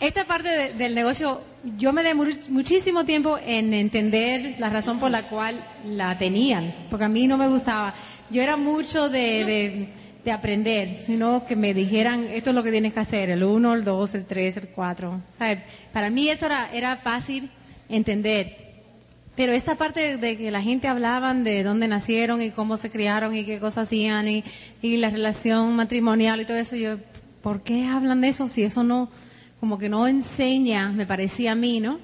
esta parte del negocio, yo me demoré muchísimo tiempo en entender la razón por la cual la tenían, porque a mí no me gustaba. Yo era mucho de, de, aprender, sino que me dijeran, esto es lo que tienes que hacer, el 1, el 2, el 3, el 4. Para mí eso era, era fácil entender. Pero esta parte de que la gente hablaban de dónde nacieron y cómo se criaron y qué cosas hacían y, y la relación matrimonial y todo eso, yo, ¿por qué hablan de eso si eso no, como que no enseña, me parecía a mí, ¿no?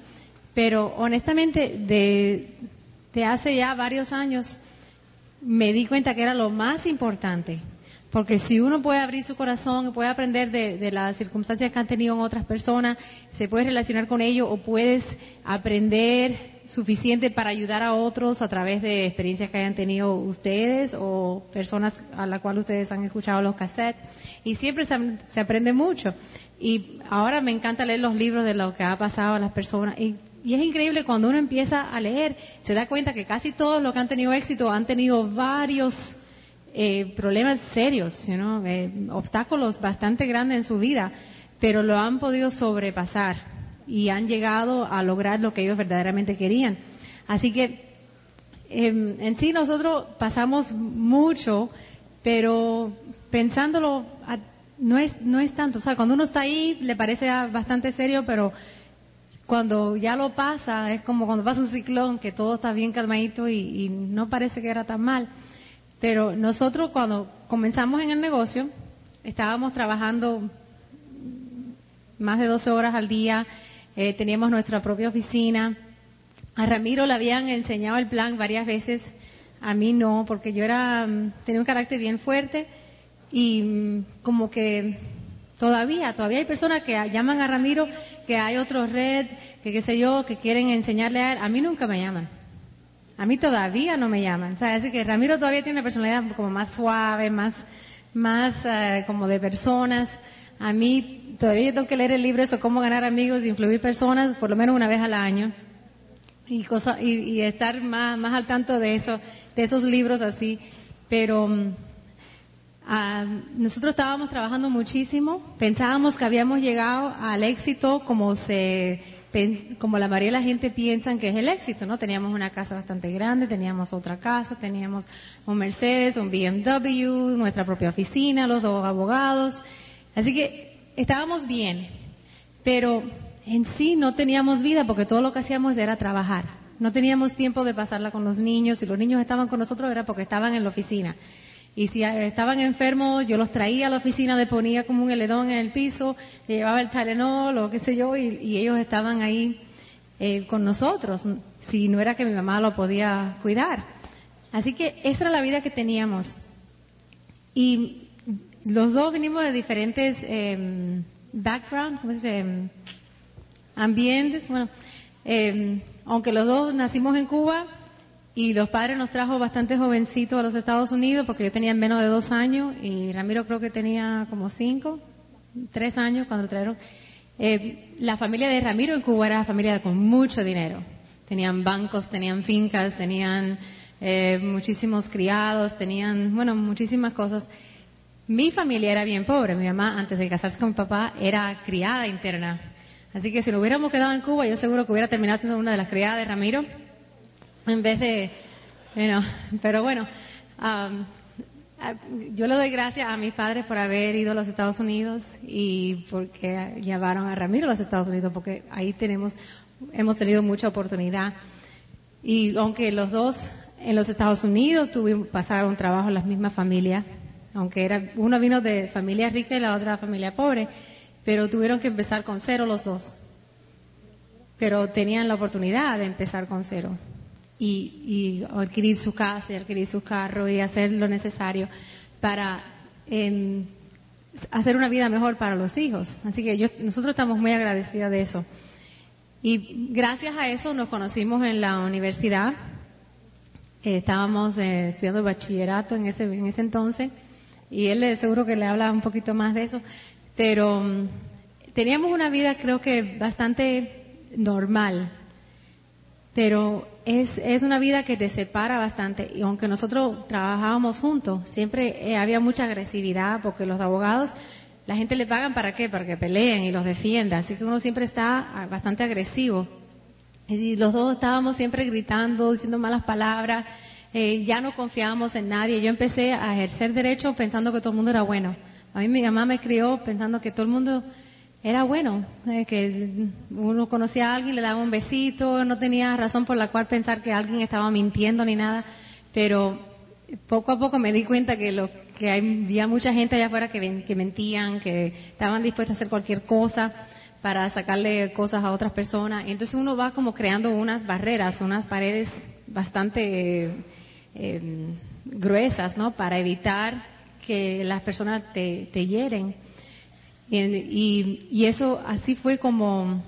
Pero honestamente, de, hace ya varios años, me di cuenta que era lo más importante. Porque si uno puede abrir su corazón puede aprender de, las circunstancias que han tenido en otras personas, se puede relacionar con ellos o puedes aprender suficiente para ayudar a otros a través de experiencias que hayan tenido ustedes o personas a la cual ustedes han escuchado los cassettes. Y siempre se, aprende mucho. Y ahora me encanta leer los libros de lo que ha pasado a las personas. Y, es increíble cuando uno empieza a leer, se da cuenta que casi todos los que han tenido éxito han tenido varios eh, problemas serios, eh, obstáculos bastante grandes en su vida, pero lo han podido sobrepasar y han llegado a lograr lo que ellos verdaderamente querían. Así que em, en sí nosotros pasamos mucho, pero pensándolo no es no es tanto. O sea, cuando uno está ahí le parece bastante serio, pero cuando ya lo pasa es como cuando pasa un ciclón que todo está bien calmadito y, y no parece que era tan mal. Pero nosotros cuando comenzamos en el negocio estábamos trabajando más de 12 horas al día eh, teníamos nuestra propia oficina. A Ramiro le habían enseñado el plan varias veces, a mí no, porque yo era, mm, tenía un carácter bien fuerte y mm, como que todavía, todavía hay personas que llaman a Ramiro, que hay otro red, que qué sé yo, que quieren enseñarle a él. A mí nunca me llaman. A mí todavía no me llaman. O sea, así que Ramiro todavía tiene una personalidad como más suave, más, más eh, como de personas. A mí todavía tengo que leer el libro eso, cómo ganar amigos y influir personas, por lo menos una vez al año. Y, cosa, y, estar más, más al tanto de eso, de esos libros así. Pero ah, nosotros estábamos trabajando muchísimo, pensábamos que habíamos llegado al éxito como se como la mayoría de la gente piensan que es el éxito, ¿no? Teníamos una casa bastante grande, teníamos otra casa, teníamos un Mercedes, un BMW, nuestra propia oficina, los dos abogados, Así que estábamos bien, pero en sí no teníamos vida porque todo lo que hacíamos era trabajar. No teníamos tiempo de pasarla con los niños. Si los niños estaban con nosotros era porque estaban en la oficina. Y si estaban enfermos, yo los traía a la oficina, le ponía como un heledón en el piso, le llevaba el Tylenol o qué sé yo, y, ellos estaban ahí eh, con nosotros, si no era que mi mamá lo podía cuidar. Así que esa era la vida que teníamos. Y los dos venimos de diferentes eh, backgrounds, ¿cómo se dice? ambientes. Bueno, em, aunque los dos nacimos en Cuba y los padres nos trajo bastante jovencitos a los Estados Unidos porque yo tenía menos de dos años y Ramiro creo que tenía como cinco, tres años cuando lo trajeron. Eh, la familia de Ramiro en Cuba era familia con mucho dinero. Tenían bancos, tenían fincas, tenían eh, muchísimos criados, tenían, bueno, muchísimas cosas. Mi familia era bien pobre. Mi mamá, antes de casarse con mi papá, era criada interna. Así que si lo hubiéramos quedado en Cuba, yo seguro que hubiera terminado siendo una de las criadas de Ramiro, en vez de, bueno, pero bueno, yo le doy gracias a mis padres por haber ido a los Estados Unidos y porque llevaron a Ramiro a los Estados Unidos, porque ahí tenemos, hemos tenido mucha oportunidad. Y aunque los dos en los Estados Unidos tuvimos, pasaron trabajo en las mismas familias, aunque era, uno vino de familia rica y la otra familia pobre, pero tuvieron que empezar con cero los dos. Pero tenían la oportunidad de empezar con cero y, y adquirir su casa y adquirir su carro y hacer lo necesario para em, hacer una vida mejor para los hijos. Así que yo, nosotros estamos muy agradecidos de eso. Y gracias a eso nos conocimos en la universidad. Eh, estábamos eh, estudiando bachillerato en ese, en ese entonces y él seguro que le habla un poquito más de eso, pero mm, teníamos una vida creo que bastante normal, pero es, es una vida que te separa bastante y aunque nosotros trabajábamos juntos, siempre eh, había mucha agresividad porque los abogados la gente le pagan para qué? Para que peleen y los defienda. Así que uno siempre está ah, bastante agresivo. Y los dos estábamos siempre gritando, diciendo malas palabras. Eh, ya no confiábamos en nadie. Yo empecé a ejercer derecho pensando que todo el mundo era bueno. A mí mi mamá me crió pensando que todo el mundo era bueno, eh, que uno conocía a alguien, le daba un besito, no tenía razón por la cual pensar que alguien estaba mintiendo ni nada, pero poco a poco me di cuenta que lo que había mucha gente allá afuera que, que mentían, que estaban dispuestos a hacer cualquier cosa para sacarle cosas a otras personas. Entonces uno va como creando unas barreras, unas paredes bastante eh, gruesas, ¿no? Para evitar que las personas te, te hieren. Y, y, eso así fue como,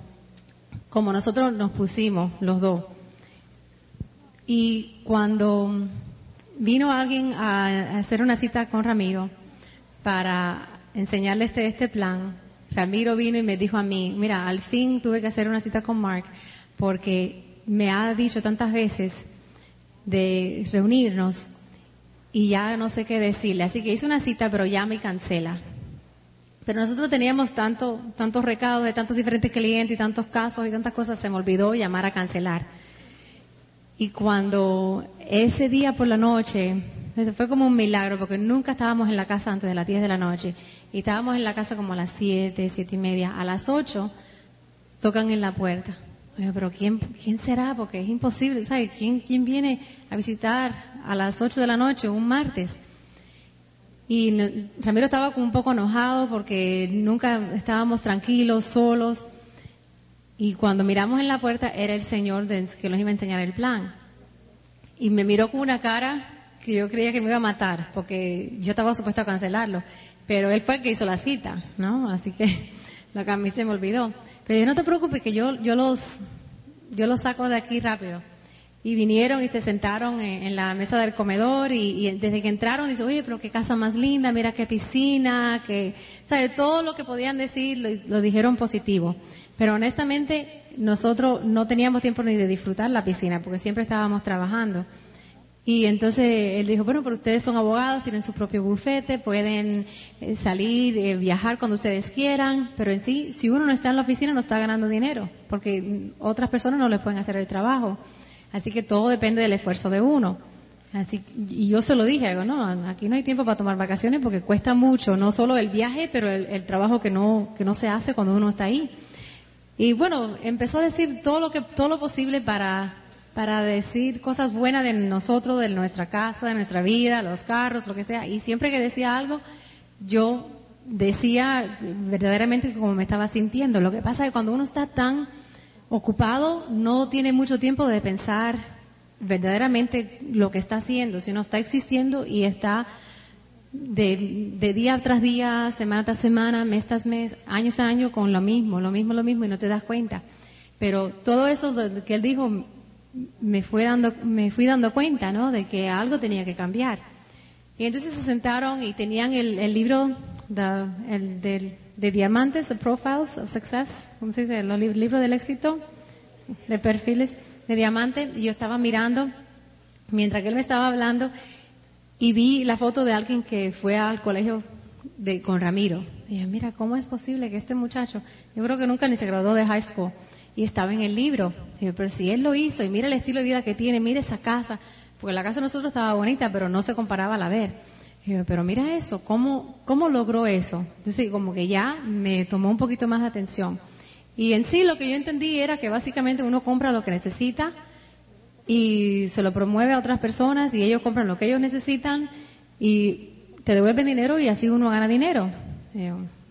como nosotros nos pusimos los dos. Y cuando vino alguien a, hacer una cita con Ramiro para enseñarle este, este plan, Ramiro vino y me dijo a mí, mira, al fin tuve que hacer una cita con Mark porque me ha dicho tantas veces de reunirnos y ya no sé qué decirle. Así que hice una cita, pero ya me cancela. Pero nosotros teníamos tanto, tantos recados de tantos diferentes clientes y tantos casos y tantas cosas, se me olvidó llamar a cancelar. Y cuando ese día por la noche, eso fue como un milagro, porque nunca estábamos en la casa antes de las 10 de la noche. Y estábamos en la casa como a las 7, 7 y media. A las 8 tocan en la puerta. pero ¿quién, quién será? Porque es imposible, ¿sabes? ¿Quién, ¿Quién viene a visitar a las 8 de la noche, un martes? Y Ramiro estaba como un poco enojado porque nunca estábamos tranquilos, solos. Y cuando miramos en la puerta era el Señor que nos iba a enseñar el plan. Y me miró con una cara que yo creía que me iba a matar porque yo estaba supuesto a cancelarlo. Pero él fue el que hizo la cita, ¿no? Así que lo que a mí se me olvidó. Pero no te preocupes que yo, yo los, yo los saco de aquí rápido y vinieron y se sentaron en, la mesa del comedor y, desde que entraron dice, oye, pero qué casa más linda, mira qué piscina, que, sabe, todo lo que podían decir lo, dijeron positivo. Pero honestamente nosotros no teníamos tiempo ni de disfrutar la piscina porque siempre estábamos trabajando. Y entonces él dijo, bueno, pero ustedes son abogados, tienen su propio bufete, pueden eh, salir, eh, viajar cuando ustedes quieran, pero en sí, si uno no está en la oficina no está ganando dinero, porque otras personas no les pueden hacer el trabajo. Así que todo depende del esfuerzo de uno. Así, y yo se lo dije, no, aquí no hay tiempo para tomar vacaciones porque cuesta mucho, no solo el viaje, pero el, trabajo que no, que no se hace cuando uno está ahí. Y bueno, empezó a decir todo lo que, todo lo posible para, para decir cosas buenas de nosotros, de nuestra casa, de nuestra vida, los carros, lo que sea. Y siempre que decía algo, yo decía verdaderamente como me estaba sintiendo. Lo que pasa es que cuando uno está tan ocupado, no tiene mucho tiempo de pensar verdaderamente lo que está haciendo, sino está existiendo y está de, día tras día, semana tras semana, mes tras mes, año tras año con lo mismo, lo mismo, lo mismo y no te das cuenta. Pero todo eso que él dijo me fue dando, me fui dando cuenta, ¿no? De que algo tenía que cambiar. Y entonces se sentaron y tenían el, libro el, del de diamantes, de profiles of success, ¿cómo se dice? El libro del éxito, de perfiles de diamante, y yo estaba mirando mientras que él me estaba hablando y vi la foto de alguien que fue al colegio de, con Ramiro. Y dije, mira, ¿cómo es posible que este muchacho, yo creo que nunca ni se graduó de high school, y estaba en el libro. Y pero si él lo hizo, y mira el estilo de vida que tiene, mira esa casa, porque la casa de nosotros estaba bonita, pero no se comparaba a la de él pero mira eso, ¿cómo, ¿cómo logró eso? Entonces, como que ya me tomó un poquito más de atención. Y en sí lo que yo entendí era que básicamente uno compra lo que necesita y se lo promueve a otras personas y ellos compran lo que ellos necesitan y te devuelven dinero y así uno gana dinero.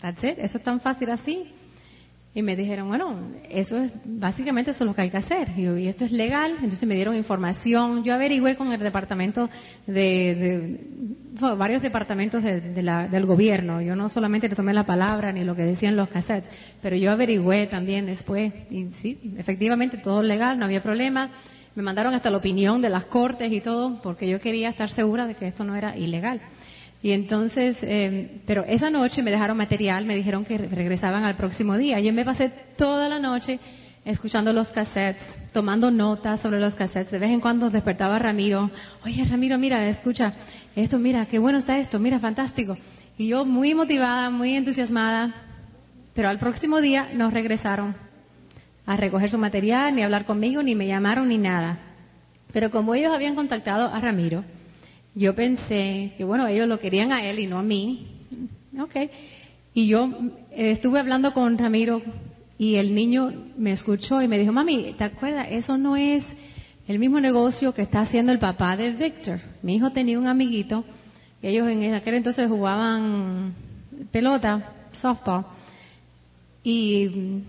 That's it. Eso es tan fácil así. Y me dijeron, bueno, eso es, básicamente eso es lo que hay que hacer. Y, esto es legal. Entonces me dieron información. Yo averigüé con el departamento de, varios departamentos del gobierno. Yo no solamente le tomé la palabra ni lo que decían los cassettes, pero yo averigüé también después. Y sí, efectivamente todo legal, no había problema. Me mandaron hasta la opinión de las cortes y todo, porque yo quería estar segura de que esto no era ilegal. Y entonces, eh, pero esa noche me dejaron material, me dijeron que regresaban al próximo día. Yo me pasé toda la noche escuchando los cassettes, tomando notas sobre los cassettes. De vez en cuando despertaba Ramiro. Oye, Ramiro, mira, escucha esto, mira, qué bueno está esto, mira, fantástico. Y yo muy motivada, muy entusiasmada, pero al próximo día nos regresaron a recoger su material, ni hablar conmigo, ni me llamaron, ni nada. Pero como ellos habían contactado a Ramiro, yo pensé que bueno, ellos lo querían a él y no a mí. Ok. Y yo eh, estuve hablando con Ramiro y el niño me escuchó y me dijo, mami, ¿te acuerdas? Eso no es el mismo negocio que está haciendo el papá de Victor. Mi hijo tenía un amiguito, ellos en aquel entonces jugaban pelota, softball, y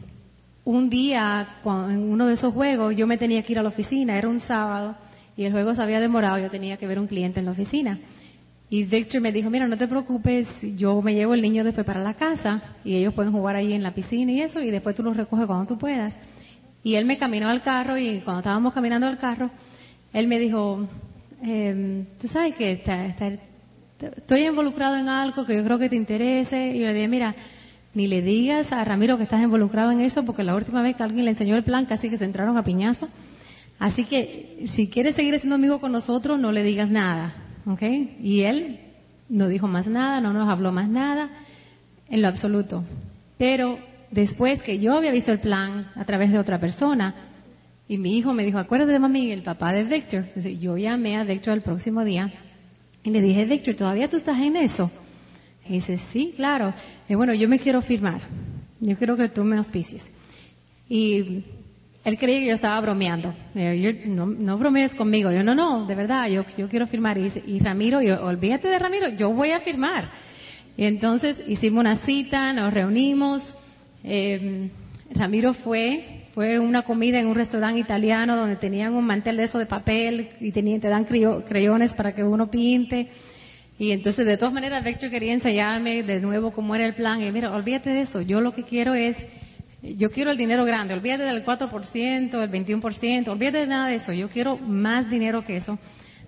un día, en uno de esos juegos, yo me tenía que ir a la oficina, era un sábado, y el juego se había demorado, yo tenía que ver un cliente en la oficina. Y Victor me dijo, mira, no te preocupes, yo me llevo el niño después para la casa y ellos pueden jugar ahí en la piscina y eso y después tú los recoges cuando tú puedas. Y él me caminó al carro y cuando estábamos caminando al carro, él me dijo, eh, tú sabes que estoy involucrado en algo que yo creo que te interese. Y yo le dije, mira, ni le digas a Ramiro que estás involucrado en eso porque la última vez que alguien le enseñó el plan casi que se entraron a piñazo. Así que si quieres seguir siendo amigo con nosotros, no le digas nada. ¿Okay? Y él no dijo más nada, no nos habló más nada, en lo absoluto. Pero después que yo había visto el plan a través de otra persona, y mi hijo me dijo, acuérdate de mami, el papá de Victor. Entonces, yo llamé a Victor el próximo día y le dije, Victor, ¿todavía tú estás en eso? Y dice, sí, claro. Y bueno, yo me quiero firmar. Yo quiero que tú me auspicies. Y él creía que yo estaba bromeando. No, no bromees conmigo. Yo, no, no, de verdad, yo, yo quiero firmar. Y, y Ramiro, yo, olvídate de Ramiro, yo voy a firmar. Y entonces hicimos una cita, nos reunimos. Eh, Ramiro fue, fue una comida en un restaurante italiano donde tenían un mantel de eso de papel y tenían, te dan creyones para que uno pinte. Y entonces, de todas maneras, Vector quería enseñarme de nuevo cómo era el plan. Y mira, olvídate de eso. Yo lo que quiero es yo quiero el dinero grande, olvídate del 4%, el 21%, olvídate de nada de eso, yo quiero más dinero que eso.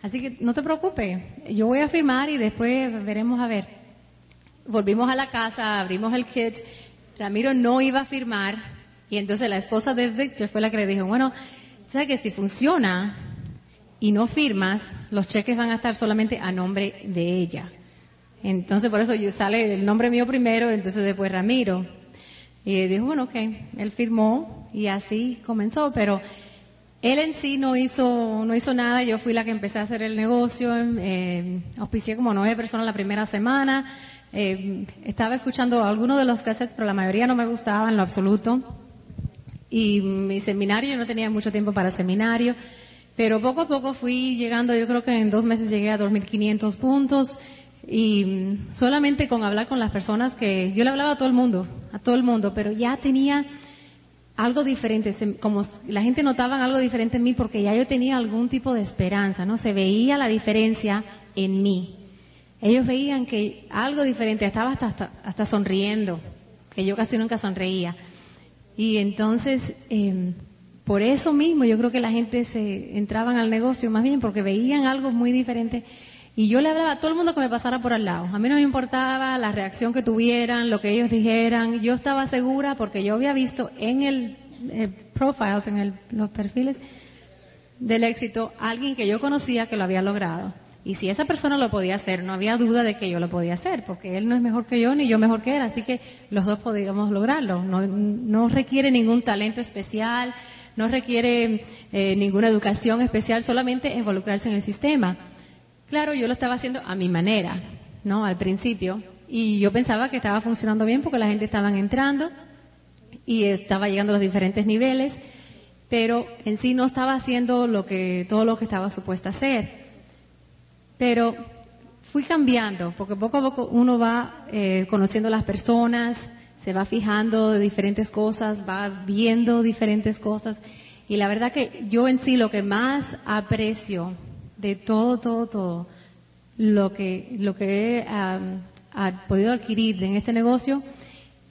Así que no te preocupes, yo voy a firmar y después veremos a ver. Volvimos a la casa, abrimos el kit, Ramiro no iba a firmar y entonces la esposa de Victor fue la que le dijo, bueno, ¿sabes que si funciona y no firmas, los cheques van a estar solamente a nombre de ella? Entonces por eso yo sale el nombre mío primero, entonces después Ramiro. Y dijo, bueno, ok, él firmó y así comenzó, pero él en sí no hizo, no hizo nada, yo fui la que empecé a hacer el negocio, eh, auspicié como nueve personas la primera semana, eh, estaba escuchando algunos de los cassettes, pero la mayoría no me gustaba en lo absoluto. Y mi seminario, yo no tenía mucho tiempo para seminario, pero poco a poco fui llegando, yo creo que en dos meses llegué a 2.500 puntos, y solamente con hablar con las personas que yo le hablaba a todo el mundo, a todo el mundo, pero ya tenía algo diferente, como la gente notaba algo diferente en mí porque ya yo tenía algún tipo de esperanza, ¿no? Se veía la diferencia en mí. Ellos veían que algo diferente, estaba hasta, hasta, sonriendo, que yo casi nunca sonreía. Y entonces, em, por eso mismo yo creo que la gente se entraban al negocio más bien porque veían algo muy diferente y yo le hablaba a todo el mundo que me pasara por al lado. A mí no me importaba la reacción que tuvieran, lo que ellos dijeran. Yo estaba segura porque yo había visto en el, eh, profiles, en los perfiles del éxito, alguien que yo conocía que lo había logrado. Y si esa persona lo podía hacer, no había duda de que yo lo podía hacer, porque él no es mejor que yo ni yo mejor que él, así que los dos podíamos lograrlo. No, no requiere ningún talento especial, no requiere eh, ninguna educación especial, solamente involucrarse en el sistema. Claro, yo lo estaba haciendo a mi manera, ¿no? Al principio. Y yo pensaba que estaba funcionando bien porque la gente estaba entrando y estaba llegando a los diferentes niveles, pero en sí no estaba haciendo lo que, todo lo que estaba supuesto a hacer. Pero fui cambiando, porque poco a poco uno va eh, conociendo a las personas, se va fijando de diferentes cosas, va viendo diferentes cosas. Y la verdad que yo en sí lo que más aprecio de todo, todo, todo lo que, lo que he podido adquirir en este negocio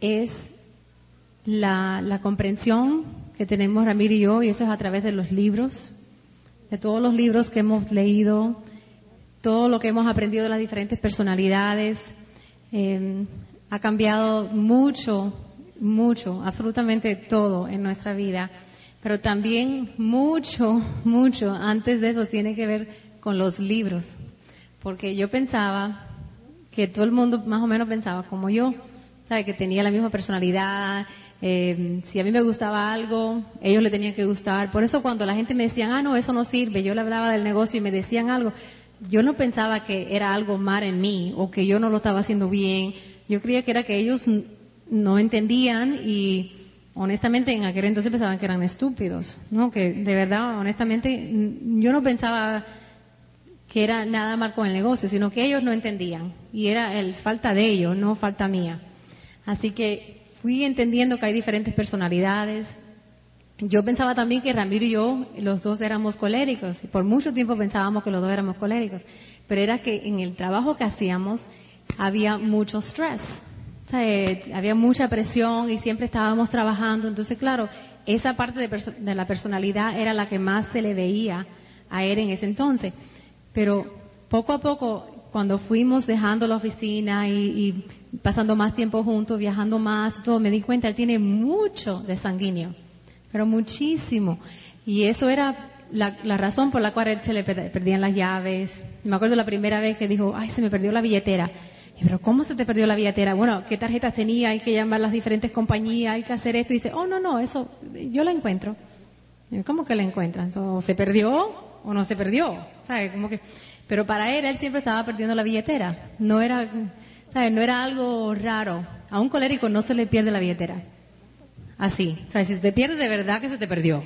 es la, la comprensión que tenemos Ramiro y yo, y eso es a través de los libros, de todos los libros que hemos leído, todo lo que hemos aprendido de las diferentes personalidades. Eh, ha cambiado mucho, mucho, absolutamente todo en nuestra vida. Pero también mucho, mucho antes de eso tiene que ver con los libros. Porque yo pensaba que todo el mundo más o menos pensaba como yo, ¿sabe? que tenía la misma personalidad, eh, si a mí me gustaba algo, ellos le tenían que gustar. Por eso cuando la gente me decía, ah, no, eso no sirve, yo le hablaba del negocio y me decían algo, yo no pensaba que era algo mal en mí o que yo no lo estaba haciendo bien. Yo creía que era que ellos no entendían y honestamente en aquel entonces pensaban que eran estúpidos, ¿no? Que de verdad, honestamente, yo no pensaba que era nada mal con el negocio, sino que ellos no entendían y era el falta de ellos, no falta mía. Así que fui entendiendo que hay diferentes personalidades. Yo pensaba también que Ramiro y yo, los dos éramos coléricos, y por mucho tiempo pensábamos que los dos éramos coléricos, pero era que en el trabajo que hacíamos había mucho stress, eh, había mucha presión y siempre estábamos trabajando, entonces claro, esa parte de, de la personalidad era la que más se le veía a él en ese entonces, pero poco a poco cuando fuimos dejando la oficina y, pasando más tiempo juntos, viajando más, todo, me di cuenta, él tiene mucho de sanguíneo, pero muchísimo. Y eso era la, razón por la cual él se le perdían las llaves. Me acuerdo la primera vez que dijo, ay, se me perdió la billetera. Pero ¿cómo se te perdió la billetera? Bueno, ¿qué tarjetas tenía? Hay que llamar a las diferentes compañías, hay que hacer esto. Y dice, oh, no, no, eso, yo la encuentro. ¿Cómo que la encuentran? ¿O se perdió o no se perdió? ¿Sabe? Como que, pero para él, él siempre estaba perdiendo la billetera. No era, no era algo raro. A un colérico no se le pierde la billetera. Así. O sea, si se te pierde de verdad que se te perdió.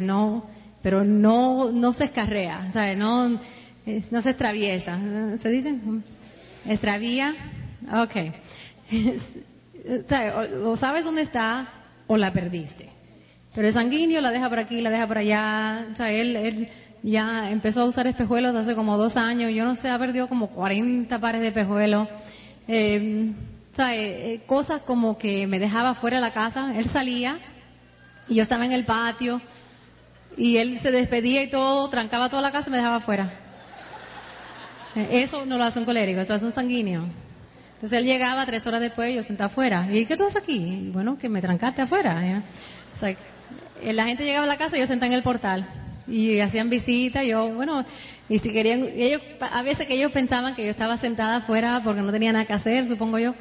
No, pero no, no se escarrea. O no, no se extraviesa. ¿Se dice? Extravía. Ok. o, sabes dónde está o la perdiste. Pero el sanguíneo la deja por aquí, la deja por allá. O sea, él, él ya empezó a usar espejuelos hace como dos años, yo no sé, ha perdido como 40 pares de espejuelos. Eh, eh, cosas como que me dejaba fuera de la casa, él salía y yo estaba en el patio y él se despedía y todo, trancaba toda la casa y me dejaba fuera. Eh, eso no lo hace un colérico, eso lo hace un sanguíneo. Entonces él llegaba tres horas después y yo senté afuera. ¿Y qué tú haces aquí? bueno, que me trancaste afuera. la gente llegaba a la casa y yo senté en el portal y hacían visitas, yo, bueno, y si querían, ellos, a veces que ellos pensaban que yo estaba sentada afuera porque no tenía nada que hacer, supongo yo,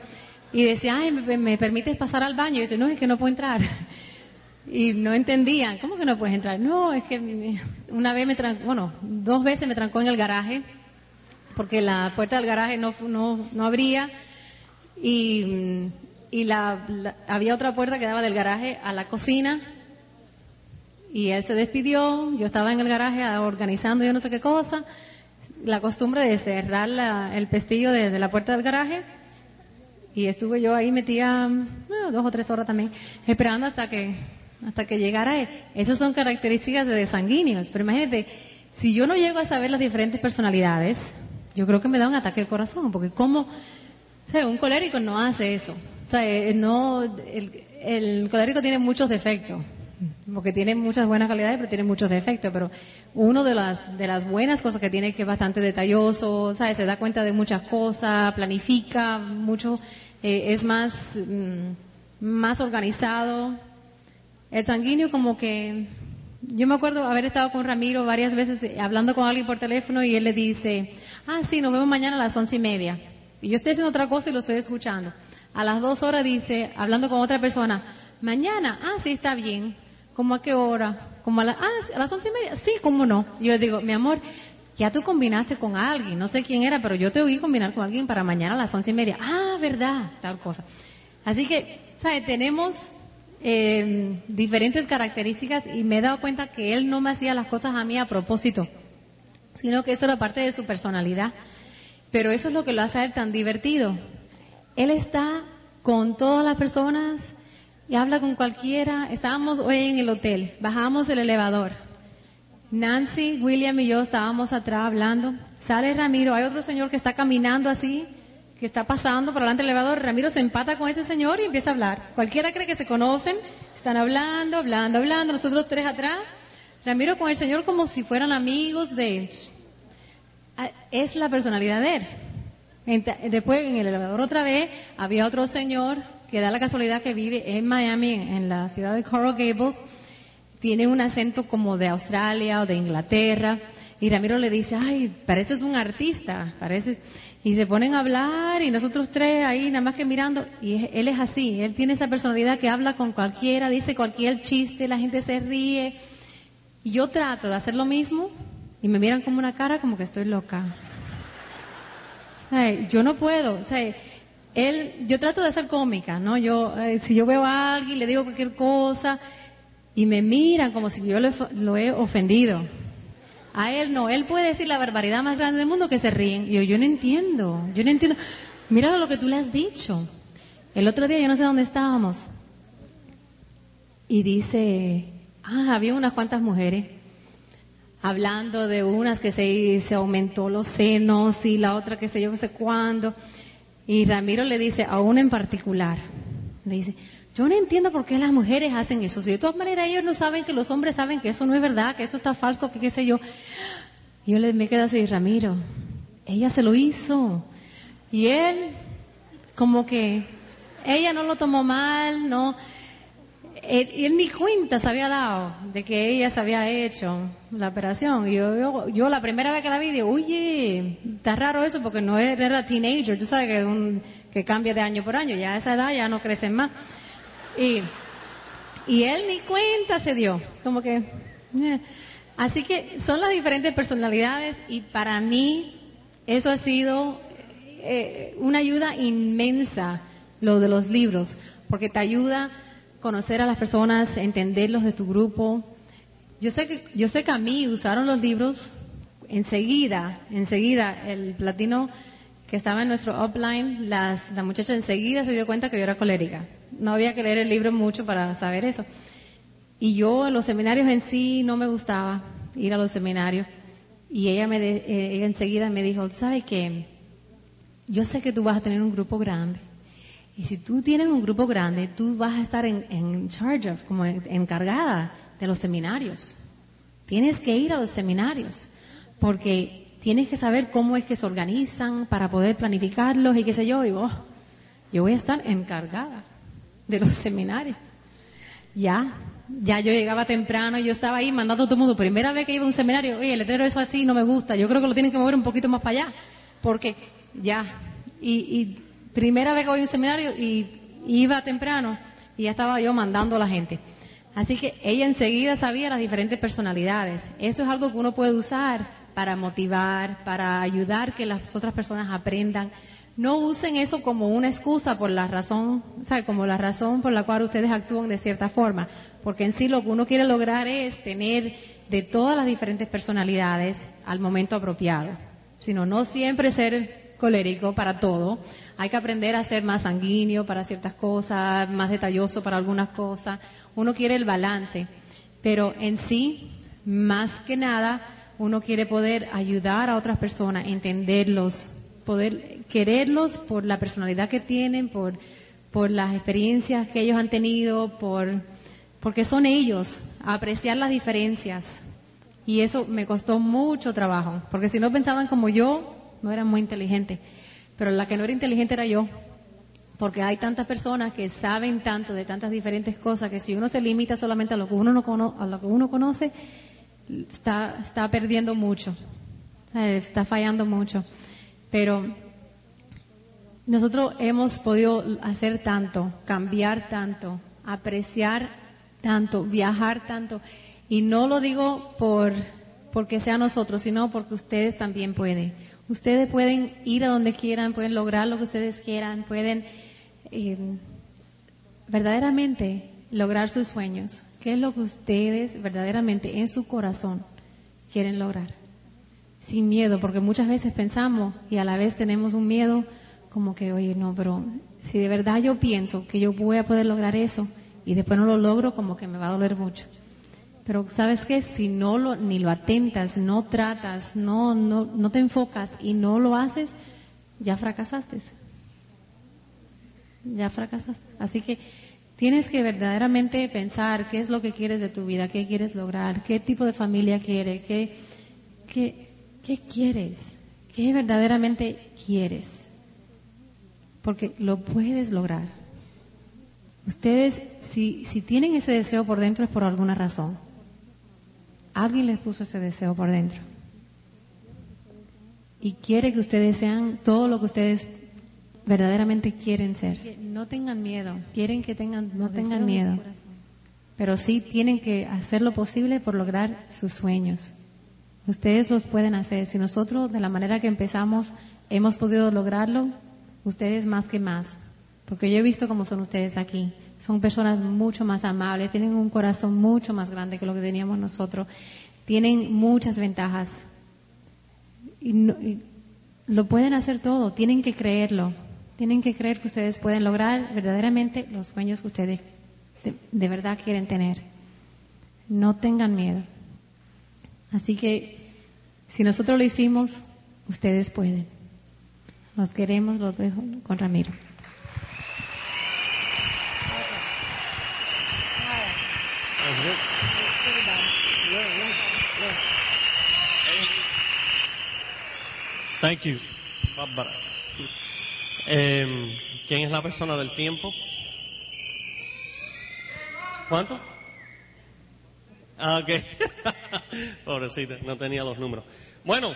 y decía, ay, ¿me, permites pasar al baño? Y dice, no, es que no puedo entrar. Y no entendían, ¿cómo que no puedes entrar? No, es que una vez me trancó, bueno, dos veces me trancó en el garaje, porque la puerta del garaje no, no, no abría, y, y la, había otra puerta que daba del garaje a la cocina, y él se despidió, yo estaba en el garaje organizando yo no sé qué cosa, la costumbre de cerrar el pestillo de, la puerta del garaje, y estuve yo ahí metía dos o tres horas también, esperando hasta que, hasta que llegara él. Esas son características de sanguíneos, pero imagínate, si yo no llego a saber las diferentes personalidades, yo creo que me da un ataque al corazón, porque como, un colérico no hace eso. O sea, eh, no, el, colérico tiene muchos defectos porque tiene muchas buenas calidades, pero tiene muchos defectos. Pero uno de las, de las buenas cosas que tiene es que es bastante detalloso, ¿sabes? se da cuenta de muchas cosas, planifica mucho, eh, es más, mm, más organizado. El sanguíneo como que, yo me acuerdo haber estado con Ramiro varias veces eh, hablando con alguien por teléfono y él le dice, ah, sí, nos vemos mañana a las once y media. Y yo estoy haciendo otra cosa y lo estoy escuchando. A las dos horas dice, hablando con otra persona, mañana, ah, sí, está bien. ¿Cómo a qué hora? Como a, ah, a las once y media. Sí, ¿cómo no? Yo le digo, mi amor, ya tú combinaste con alguien, no sé quién era, pero yo te oí combinar con alguien para mañana a las once y media. Ah, verdad, tal cosa. Así que, ¿sabes? Tenemos eh, diferentes características y me he dado cuenta que él no me hacía las cosas a mí a propósito, sino que eso era parte de su personalidad. Pero eso es lo que lo hace él tan divertido. Él está con todas las personas y habla con cualquiera. Estábamos hoy en el hotel, bajamos el elevador. Nancy, William y yo estábamos atrás hablando. Sale Ramiro, hay otro señor que está caminando así, que está pasando por delante del elevador. Ramiro se empata con ese señor y empieza a hablar. Cualquiera cree que se conocen, están hablando, hablando, hablando, nosotros tres atrás. Ramiro con el señor como si fueran amigos de... Ah, es la personalidad de él. Después en el elevador otra vez había otro señor que da la casualidad que vive en Miami, en la ciudad de Coral Gables, tiene un acento como de Australia o de Inglaterra. Y Ramiro le dice, ay, pareces un artista, pareces... Y se ponen a hablar y nosotros tres ahí nada más que mirando. Y él es así, él tiene esa personalidad que habla con cualquiera, dice cualquier chiste, la gente se ríe. Y yo trato de hacer lo mismo y me miran como una cara como que estoy loca. yo no puedo. él, yo trato de ser cómica, ¿no? Yo, eh, si yo veo a alguien, le digo cualquier cosa y me miran como si yo lo he ofendido. A él no, él puede decir la barbaridad más grande del mundo que se ríen. Yo, yo no entiendo, yo no entiendo. Mira lo que tú le has dicho. El otro día yo no sé dónde estábamos. Y dice, ah, había unas cuantas mujeres hablando de unas que se, se aumentó los senos y la otra que sé yo, no sé cuándo. Y Ramiro le dice a una en particular, le dice, yo no entiendo por qué las mujeres hacen eso. Si de todas maneras ellos no saben que los hombres saben que eso no es verdad, que eso está falso, que qué sé yo. Yo le, me quedo así, Ramiro, ella se lo hizo. Y él, como que, ella no lo tomó mal, no. Él, ni cuenta se había dado de que ella se había hecho la operación. Y yo, yo, la primera vez que la vi, digo, oye, está raro eso porque no era teenager, tú sabes que, un, que cambia de año por año, ya a esa edad ya no crecen más. Y, y él ni cuenta se dio, como que... Eh. Así que son las diferentes personalidades y para mí eso ha sido eh, una ayuda inmensa, lo de los libros, porque te ayuda conocer a las personas, entenderlos de tu grupo. Yo sé que, yo sé que a mí usaron los libros enseguida, enseguida, el platino que estaba en nuestro upline, las, la muchacha enseguida se dio cuenta que yo era colérica no había que leer el libro mucho para saber eso. Y yo a los seminarios en sí no me gustaba ir a los seminarios. Y ella, me eh, ella enseguida me dijo, ¿sabes qué? Yo sé que tú vas a tener un grupo grande. Y si tú tienes un grupo grande, tú vas a estar en, en charge of, como encargada de los seminarios. Tienes que ir a los seminarios. Porque tienes que saber cómo es que se organizan para poder planificarlos y qué sé yo. Y vos, yo voy a estar encargada de los seminarios. Ya, ya yo llegaba temprano, yo estaba ahí mandando a todo el mundo. Primera vez que iba a un seminario, oye, el letrero eso así no me gusta. Yo creo que lo tienen que mover un poquito más para allá. Porque ya, y, primera vez que voy a un seminario y, iba temprano y ya estaba yo mandando a la gente. Así que ella enseguida sabía las diferentes personalidades. Eso es algo que uno puede usar para motivar, para ayudar que las otras personas aprendan no usen eso como una excusa por la razón, ¿sabe? Como la razón por la cual ustedes actúan de cierta forma, porque en sí lo que uno quiere lograr es tener de todas las diferentes personalidades al momento apropiado, sino no siempre ser colérico para todo. Hay que aprender a ser más sanguíneo para ciertas cosas, más detalloso para algunas cosas. Uno quiere el balance, pero en sí, más que nada, uno quiere poder ayudar a otras personas, entenderlos, poder quererlos por la personalidad que tienen, por, por las experiencias que ellos han tenido, por, porque son ellos, apreciar las diferencias. Y eso me costó mucho trabajo, porque si no pensaban como yo, no eran muy inteligentes. Pero la que no era inteligente era yo, porque hay tantas personas que saben tanto de tantas diferentes cosas que si uno se limita solamente a lo que uno no cono a lo que uno conoce, está, está perdiendo mucho, está fallando mucho. Pero nosotros hemos podido hacer tanto, cambiar tanto, apreciar tanto, viajar tanto. Y no lo digo por porque sea nosotros, sino porque ustedes también pueden. Ustedes pueden ir a donde quieran, pueden lograr lo que ustedes quieran, pueden eh, verdaderamente lograr sus sueños. ¿Qué es lo que ustedes verdaderamente en su corazón quieren lograr? sin miedo, porque muchas veces pensamos y a la vez tenemos un miedo como que, oye, no, pero si de verdad yo pienso que yo voy a poder lograr eso y después no lo logro, como que me va a doler mucho. Pero sabes qué, si no lo, ni lo atentas, no tratas, no, no, no te enfocas y no lo haces, ya fracasaste. Ya fracasaste. Así que tienes que verdaderamente pensar qué es lo que quieres de tu vida, qué quieres lograr, qué tipo de familia quieres, qué, qué, ¿Qué quieres? ¿Qué verdaderamente quieres? Porque lo puedes lograr. Ustedes, si, si tienen ese deseo por dentro es por alguna razón. Alguien les puso ese deseo por dentro. Y quiere que ustedes sean todo lo que ustedes verdaderamente quieren ser. No tengan miedo. Quieren que tengan, no tengan miedo. Pero sí tienen que hacer lo posible por lograr sus sueños. Ustedes los pueden hacer. Si nosotros, de la manera que empezamos, hemos podido lograrlo, ustedes más que más. Porque yo he visto cómo son ustedes aquí. Son personas mucho más amables, tienen un corazón mucho más grande que lo que teníamos nosotros. Tienen muchas ventajas. Y, lo pueden hacer todo, tienen que creerlo. Tienen que creer que ustedes pueden lograr verdaderamente los sueños que ustedes de verdad quieren tener. No tengan miedo. Así que si nosotros lo hicimos, ustedes pueden. Los queremos, los dejo con Ramiro. Thank you, Bárbara. Eh, ¿Quién es la persona del tiempo? ¿Cuánto? Ah, ok. Pobrecita, no tenía los números. Bueno,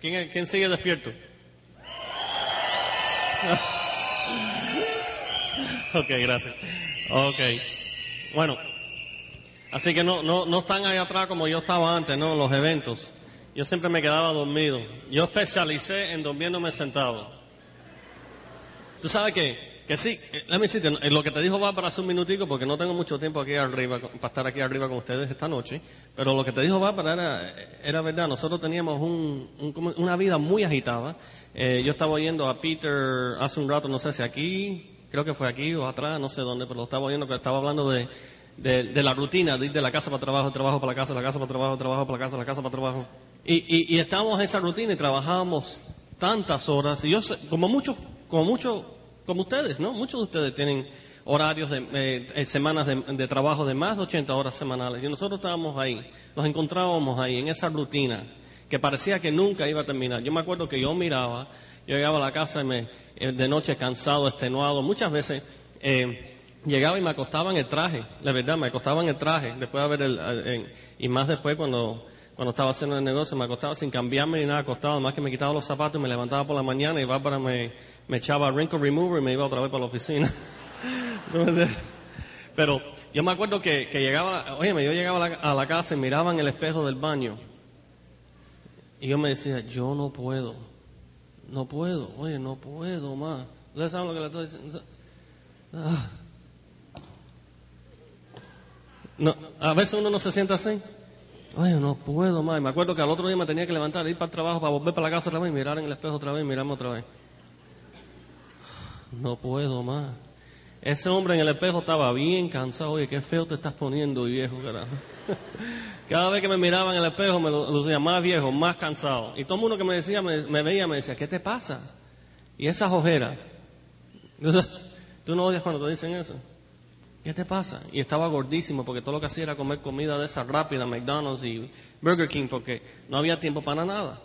¿quién, quién sigue despierto? ok, gracias. Ok. Bueno, así que no, no, no están ahí atrás como yo estaba antes, ¿no? Los eventos. Yo siempre me quedaba dormido. Yo especialicé en durmiéndome sentado. Tú sabes que, que sí, déjame decirte, lo que te dijo Bárbara hace un minutico, porque no tengo mucho tiempo aquí arriba, para estar aquí arriba con ustedes esta noche, pero lo que te dijo Bárbara era, era verdad. Nosotros teníamos un, una vida muy agitada. Eh, yo estaba oyendo a Peter hace un rato, no sé si aquí, creo que fue aquí o atrás, no sé dónde, pero lo estaba oyendo, que estaba hablando de, de, la rutina, de ir de la casa para trabajo, trabajo para la casa, la casa para trabajo, trabajo para la casa, la casa para trabajo. Y, y, estábamos en esa rutina y trabajábamos tantas horas. Y yo, como muchos, como muchos, como ustedes, ¿no? Muchos de ustedes tienen horarios de eh, eh, semanas de, trabajo de más de 80 horas semanales. Y nosotros estábamos ahí, nos encontrábamos ahí en esa rutina que parecía que nunca iba a terminar. Yo me acuerdo que yo miraba, yo llegaba a la casa y me, eh, de noche cansado, extenuado, muchas veces llegaba y me acostaba en el traje, la verdad, me acostaba en el traje, después de ver el, y más después cuando cuando estaba haciendo el negocio, me acostaba sin cambiarme ni nada acostado, más que me quitaba los zapatos y me levantaba por la mañana y Bárbara me, me echaba wrinkle remover y me iba otra vez para la oficina. Pero yo me acuerdo que, que llegaba, oye, yo llegaba a la, casa y miraba en el espejo del baño y yo me decía, yo no puedo, no puedo, oye, no puedo más. ¿Ustedes saben lo que le estoy diciendo? Ah. No, a veces uno no se siente así. Ay, no puedo más. me acuerdo que al otro día me tenía que levantar, ir para el trabajo, para volver para la casa otra vez mirar en el espejo otra vez mirarme otra vez. No puedo más. Ese hombre en el espejo estaba bien cansado. Oye, qué feo te estás poniendo, viejo, carajo. Cada vez que me miraba en el espejo me lo, decía más viejo, más cansado. Y todo el mundo que me decía, me, me veía, me decía, ¿qué te pasa? Y esa ojera. ¿Tú no odias cuando te dicen eso? ¿Qué te pasa? Y estaba gordísimo porque todo lo que hacía era comer comida de esa rápida, McDonald's y Burger King, porque no había tiempo para nada.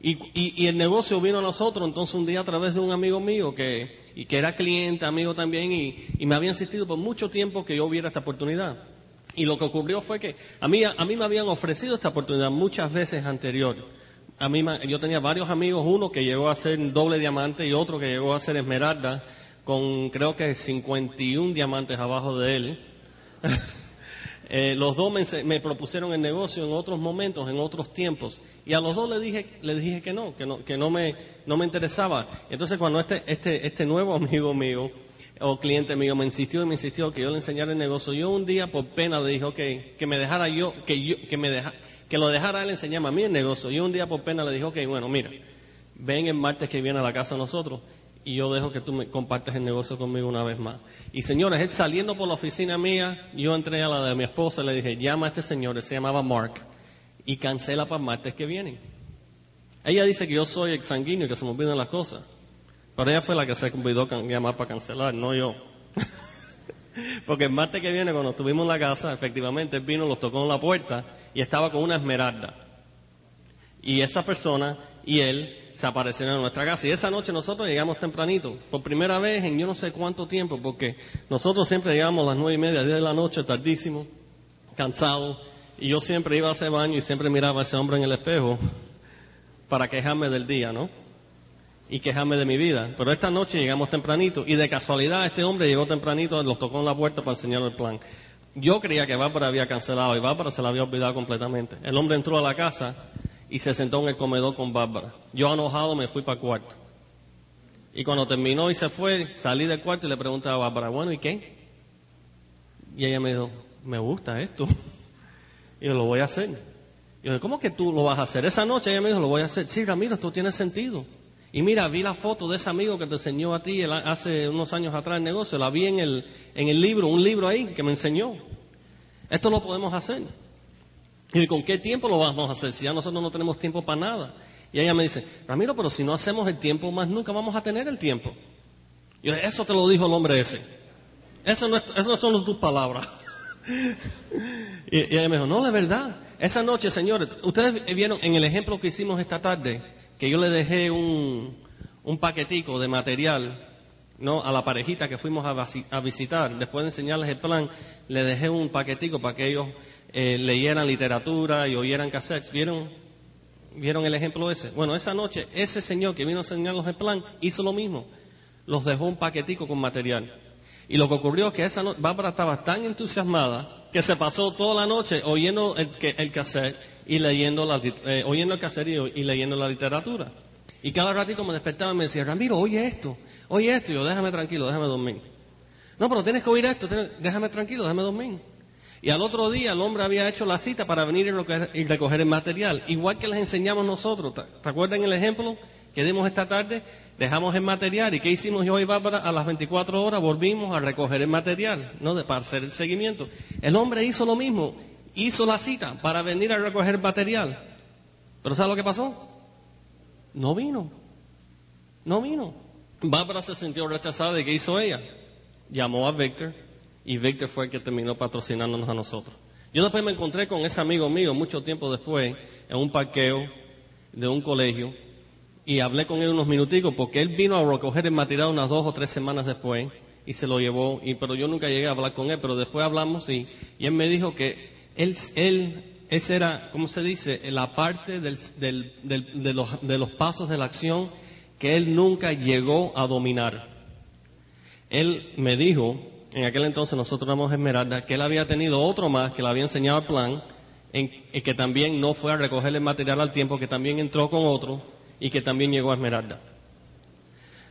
Y, y, el negocio vino a nosotros entonces un día a través de un amigo mío que, y que era cliente, amigo también, y, me había insistido por mucho tiempo que yo hubiera esta oportunidad. Y lo que ocurrió fue que a mí, a mí me habían ofrecido esta oportunidad muchas veces anterior. A mí, yo tenía varios amigos, uno que llegó a ser doble diamante y otro que llegó a ser esmeralda con creo que 51 diamantes abajo de él. eh, los dos me, propusieron el negocio en otros momentos, en otros tiempos, y a los dos le dije, le dije que no, que no, que no me, no me interesaba. Entonces cuando este, este, este nuevo amigo mío o cliente mío me insistió y me insistió que yo le enseñara el negocio, yo un día por pena le dije, ok, que me dejara yo, que yo, que me deja, que lo dejara él enseñarme a mí el negocio. Yo un día por pena le dije, ok, bueno, mira, ven el martes que viene a la casa nosotros y yo dejo que tú me compartas el negocio conmigo una vez más. Y señores, él saliendo por la oficina mía, yo entré a la de mi esposa y le dije, llama a este señor, se llamaba Mark, y cancela para el martes que viene. Ella dice que yo soy exsanguíneo y que se me olvidan las cosas. Pero ella fue la que se olvidó llamar para cancelar, no yo. Porque el martes que viene, cuando estuvimos en la casa, efectivamente él vino, los tocó en la puerta y estaba con una esmeralda. Y esa persona y él se aparecieron en nuestra casa. Y esa noche nosotros llegamos tempranito, por primera vez en yo no sé cuánto tiempo, porque nosotros siempre llegamos a las nueve y media, diez de la noche, tardísimo, cansados, Y yo siempre iba a ese baño y siempre miraba a ese hombre en el espejo para quejarme del día, ¿no? Y quejarme de mi vida. Pero esta noche llegamos tempranito y de casualidad este hombre llegó tempranito, los tocó en la puerta para enseñar el plan. Yo creía que Bárbara había cancelado y Bárbara se la había olvidado completamente. El hombre entró a la casa y se sentó en el comedor con Bárbara. Yo enojado me fui para el cuarto. Y cuando terminó y se fue, salí del cuarto y le pregunté a Bárbara, bueno, ¿y qué? Y ella me dijo, me gusta esto. Y yo lo voy a hacer. Y yo, ¿cómo que tú lo vas a hacer? Esa noche ella me dijo, lo voy a hacer. Sí, Ramiro, esto tiene sentido. Y mira, vi la foto de ese amigo que te enseñó a ti hace unos años atrás el negocio. La vi en el, en el libro, un libro ahí que me enseñó. Esto lo podemos hacer. ¿Y con qué tiempo lo vamos a hacer? Si ya nosotros no tenemos tiempo para nada. Y ella me dice, Ramiro, pero si no hacemos el tiempo, más nunca vamos a tener el tiempo. Y yo, eso te lo dijo el hombre ese. Eso no, eso son tus palabras. y, ella me dijo, no, de verdad. Esa noche, señores, ustedes vieron en el ejemplo que hicimos esta tarde, que yo le dejé un, un paquetico de material ¿no? a la parejita que fuimos a, visitar, después de enseñarles el plan, le dejé un paquetico para que ellos eh, leyeran literatura y oyeran cassettes. ¿Vieron? ¿Vieron el ejemplo ese? Bueno, esa noche, ese señor que vino a enseñarnos el plan hizo lo mismo. Los dejó un paquetico con material. Y lo que ocurrió es que esa noche Bárbara estaba tan entusiasmada que se pasó toda la noche oyendo el, el cassette y leyendo, la, eh, oyendo el cassette y, leyendo la literatura. Y cada ratito me despertaba y me decía, Ramiro, oye esto, oye esto. Y yo, déjame tranquilo, déjame dormir. No, pero tienes que oír esto, déjame tranquilo, déjame dormir. Y al otro día el hombre había hecho la cita para venir y recoger el material, igual que les enseñamos nosotros. ¿Te acuerdan el ejemplo que dimos esta tarde? Dejamos el material y ¿qué hicimos yo y Bárbara? A las 24 horas volvimos a recoger el material, ¿no? De, para hacer el seguimiento. El hombre hizo lo mismo, hizo la cita para venir a recoger el material. Pero ¿sabes lo que pasó? No vino. No vino. Bárbara se sintió rechazada de qué hizo ella. Llamó a Víctor y Víctor fue el que terminó patrocinándonos a nosotros. Yo después me encontré con ese amigo mío mucho tiempo después en un parqueo de un colegio y hablé con él unos minuticos porque él vino a recoger el material unas dos o tres semanas después y se lo llevó, y, pero yo nunca llegué a hablar con él, pero después hablamos y, y él me dijo que él, él, ese era, ¿cómo se dice?, la parte del, del, de, los, de los pasos de la acción que él nunca llegó a dominar. Él me dijo, en aquel entonces nosotros éramos Esmeralda, que él había tenido otro más que le había enseñado el plan, en, que también no fue a recoger el material al tiempo, que también entró con otro y que también llegó a Esmeralda.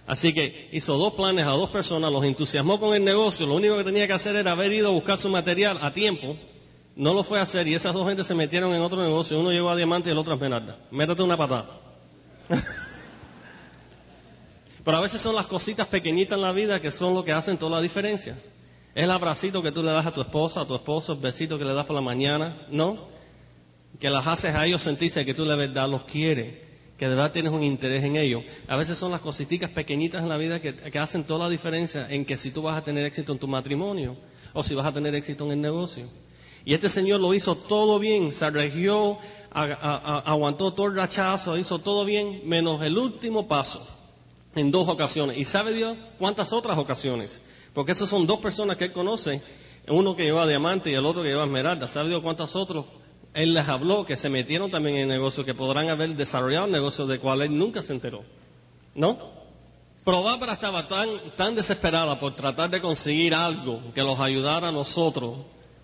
Así que hizo dos planes a dos personas, los entusiasmó con el negocio, lo único que tenía que hacer era haber ido a buscar su material a tiempo, no lo fue a hacer y esas dos gentes se metieron en otro negocio, uno llegó a Diamante y el otro a Esmeralda. Métate una patada. Pero a veces son las cositas pequeñitas en la vida que son lo que hacen toda la diferencia. Es el abracito que tú le das a tu esposa, a tu esposo, el besito que le das por la mañana, ¿no? Que las haces a ellos sentirse que tú de verdad los quieres que de verdad tienes un interés en ello. A veces son las cositas pequeñitas en la vida que, hacen toda la diferencia en que si tú vas a tener éxito en tu matrimonio o si vas a tener éxito en el negocio. Y este señor lo hizo todo bien, se arregió, aguantó todo el rechazo, hizo todo bien, menos el último paso, en dos ocasiones. ¿Y sabe Dios cuántas otras ocasiones? Porque esas son dos personas que él conoce, uno que lleva diamante y el otro que lleva esmeralda. ¿Sabe Dios cuántas otras él les habló que se metieron también en el negocio, que podrán haber desarrollado un negocio de cual él nunca se enteró. ¿No? Pero Bárbara estaba tan, tan desesperada por tratar de conseguir algo que los ayudara a nosotros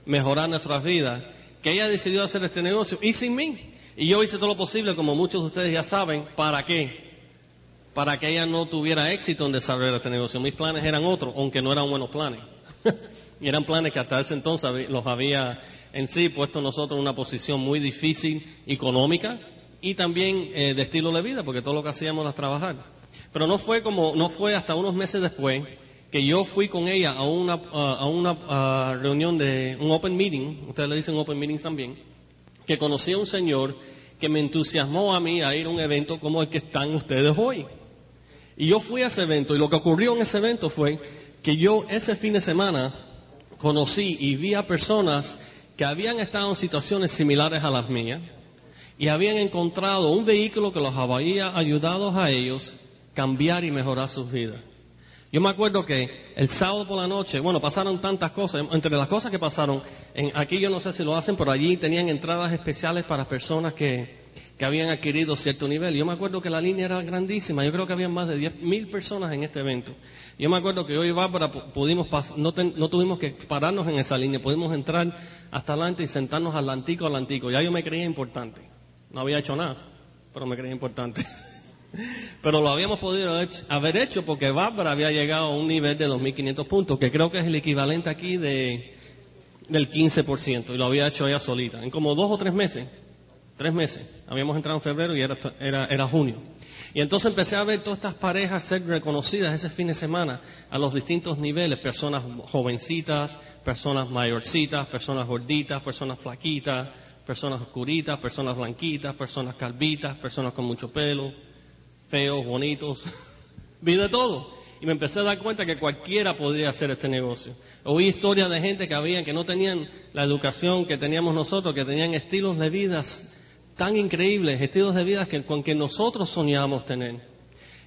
mejorar nuestras vidas, que ella decidió hacer este negocio y sin mí. Y yo hice todo lo posible, como muchos de ustedes ya saben, ¿para qué? Para que ella no tuviera éxito en desarrollar este negocio. Mis planes eran otros, aunque no eran buenos planes. y eran planes que hasta ese entonces los había en sí puesto nosotros en una posición muy difícil económica y también eh, de estilo de vida, porque todo lo que hacíamos era trabajar. Pero no fue como, no fue hasta unos meses después que yo fui con ella a una, a una reunión de un open meeting, ustedes le dicen open meetings también, que conocí a un señor que me entusiasmó a mí a ir a un evento como el que están ustedes hoy. Y yo fui a ese evento y lo que ocurrió en ese evento fue que yo ese fin de semana conocí y vi a personas que habían estado en situaciones similares a las mías y habían encontrado un vehículo que los había ayudado a ellos cambiar y mejorar sus vidas. Yo me acuerdo que el sábado por la noche, bueno, pasaron tantas cosas. Entre las cosas que pasaron, en, aquí yo no sé si lo hacen, pero allí tenían entradas especiales para personas que, que habían adquirido cierto nivel. Yo me acuerdo que la línea era grandísima. Yo creo que había más de 10.000 personas en este evento. Yo me acuerdo que hoy Bárbara pudimos no, no, tuvimos que pararnos en esa línea, pudimos entrar hasta adelante y sentarnos al antico, al antico. Ya yo me creía importante. No había hecho nada, pero me creía importante. Pero lo habíamos podido haber hecho porque Bárbara había llegado a un nivel de 2.500 puntos, que creo que es el equivalente aquí de, del 15%, y lo había hecho ella solita, en como dos o tres meses. Tres meses. Habíamos entrado en febrero y era, era, era junio. Y entonces empecé a ver todas estas parejas ser reconocidas ese fin de semana a los distintos niveles, personas jovencitas, personas mayorcitas, personas gorditas, personas flaquitas, personas oscuritas, personas blanquitas, personas calvitas, personas con mucho pelo, feos, bonitos, vi de todo. Y me empecé a dar cuenta que cualquiera podía hacer este negocio. Oí historias de gente que había, que no tenían la educación que teníamos nosotros, que tenían estilos de vida tan increíbles, estilos de vida que, con que nosotros soñábamos tener.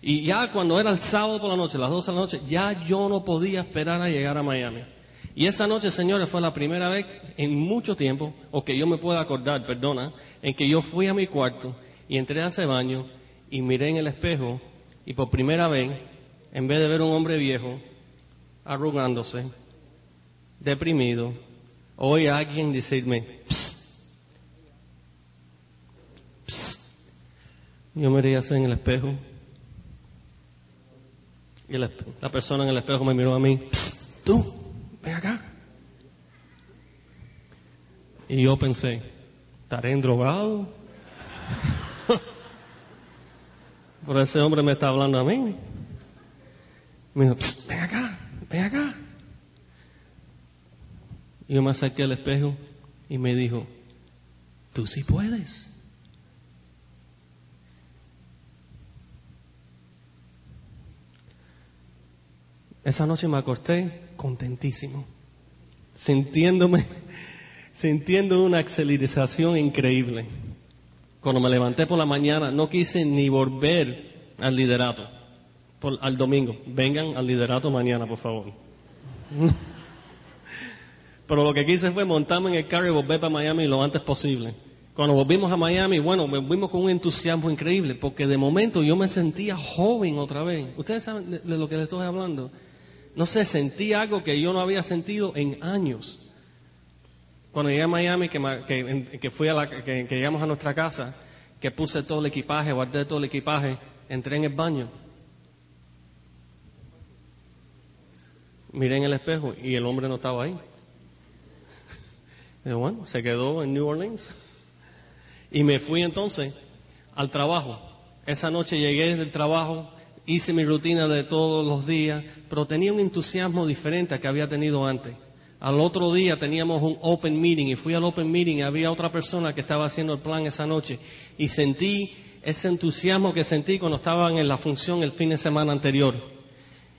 Y ya cuando era el sábado por la noche, las 12 de la noche, ya yo no podía esperar a llegar a Miami. Y esa noche, señores, fue la primera vez en mucho tiempo, o que yo me pueda acordar, perdona, en que yo fui a mi cuarto y entré a ese baño y miré en el espejo y por primera vez, en vez de ver un hombre viejo, arrugándose, deprimido, oí a alguien decirme, psst. Yo miré así en el espejo y la, persona en el espejo me miró a mí, tú, ven acá. Y yo pensé, ¿estaré drogado? Pero ese hombre me está hablando a mí. Me dijo, ven acá, ven acá. Y yo me acerqué al espejo y me dijo, tú sí puedes. Esa noche me acosté contentísimo, sintiéndome, sintiendo una aceleración increíble. Cuando me levanté por la mañana, no quise ni volver al liderato, al domingo. Vengan al liderato mañana, por favor. Pero lo que quise fue montarme en el carro y volver para Miami lo antes posible. Cuando volvimos a Miami, bueno, volvimos con un entusiasmo increíble, porque de momento yo me sentía joven otra vez. Ustedes saben de, lo que les estoy hablando. No sé, sentí algo que yo no había sentido en años. Cuando llegué a Miami, que, que, fui a la, que, llegamos a nuestra casa, que puse todo el equipaje, guardé todo el equipaje, entré en el baño. Miré en el espejo y el hombre no estaba ahí. Bueno, se quedó en New Orleans. Y me fui entonces al trabajo. Esa noche llegué del trabajo, hice mi rutina de todos los días, pero tenía un entusiasmo diferente al que había tenido antes. Al otro día teníamos un open meeting y fui al open meeting y había otra persona que estaba haciendo el plan esa noche y sentí ese entusiasmo que sentí cuando estaban en la función el fin de semana anterior.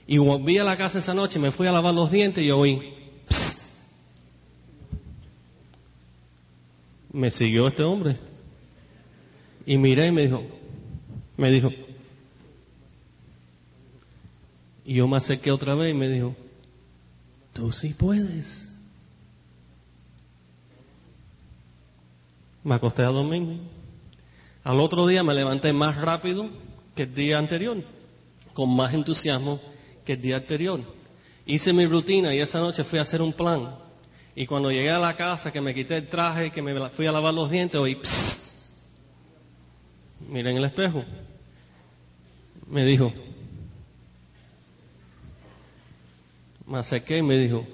Y volví a la casa esa noche, me fui a lavar los dientes y oí. Me siguió este hombre. Y miré y me dijo, me dijo, y yo me acerqué otra vez y me dijo, Tú sí puedes. Me acosté a domingo. Al otro día me levanté más rápido que el día anterior, con más entusiasmo que el día anterior. Hice mi rutina y esa noche fui a hacer un plan. Y cuando llegué a la casa, que me quité el traje, que me fui a lavar los dientes, oí, miren el espejo. Me dijo, me acerqué y me dijo,